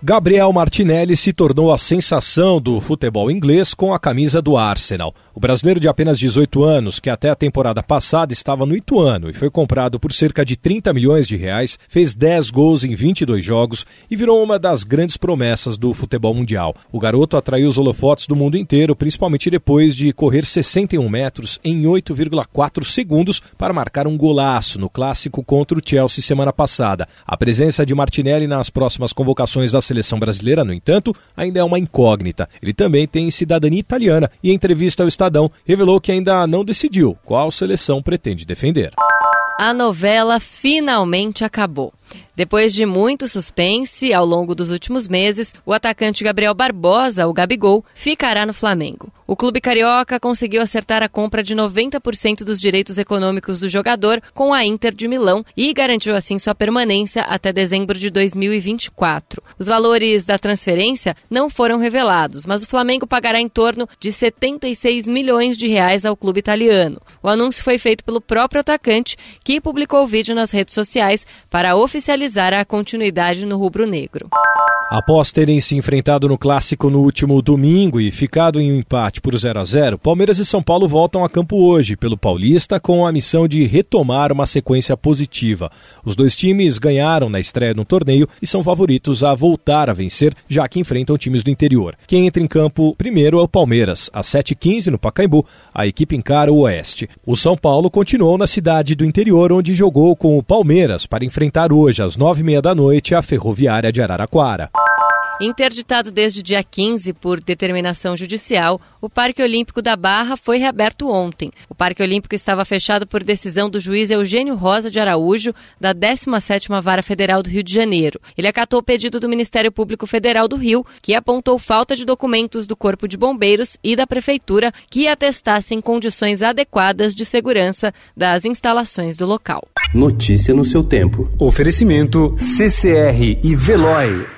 Gabriel Martinelli se tornou a sensação do futebol inglês com a camisa do Arsenal. O brasileiro de apenas 18 anos, que até a temporada passada estava no Ituano e foi comprado por cerca de 30 milhões de reais, fez 10 gols em 22 jogos e virou uma das grandes promessas do futebol mundial. O garoto atraiu os holofotes do mundo inteiro, principalmente depois de correr 61 metros em 8,4 segundos para marcar um golaço no clássico contra o Chelsea semana passada. A presença de Martinelli nas próximas convocações da seleção brasileira, no entanto, ainda é uma incógnita. Ele também tem cidadania italiana e em entrevista ao Estadão revelou que ainda não decidiu qual seleção pretende defender. A novela finalmente acabou. Depois de muito suspense ao longo dos últimos meses, o atacante Gabriel Barbosa, o Gabigol, ficará no Flamengo. O clube carioca conseguiu acertar a compra de 90% dos direitos econômicos do jogador com a Inter de Milão e garantiu assim sua permanência até dezembro de 2024. Os valores da transferência não foram revelados, mas o Flamengo pagará em torno de 76 milhões de reais ao clube italiano. O anúncio foi feito pelo próprio atacante, que publicou o vídeo nas redes sociais para oficializar oficializar a continuidade no rubro-negro. Após terem se enfrentado no clássico no último domingo e ficado em um empate por 0 a 0, Palmeiras e São Paulo voltam a campo hoje pelo Paulista com a missão de retomar uma sequência positiva. Os dois times ganharam na estreia no torneio e são favoritos a voltar a vencer, já que enfrentam times do interior. Quem entra em campo primeiro é o Palmeiras, às 7h15 no Pacaembu. A equipe encara o Oeste. O São Paulo continuou na cidade do interior, onde jogou com o Palmeiras para enfrentar hoje às 9h30 da noite a Ferroviária de Araraquara. Interditado desde o dia 15 por determinação judicial, o Parque Olímpico da Barra foi reaberto ontem. O Parque Olímpico estava fechado por decisão do juiz Eugênio Rosa de Araújo, da 17ª Vara Federal do Rio de Janeiro. Ele acatou o pedido do Ministério Público Federal do Rio, que apontou falta de documentos do Corpo de Bombeiros e da Prefeitura que atestassem condições adequadas de segurança das instalações do local. Notícia no seu tempo. Oferecimento CCR e Veloy.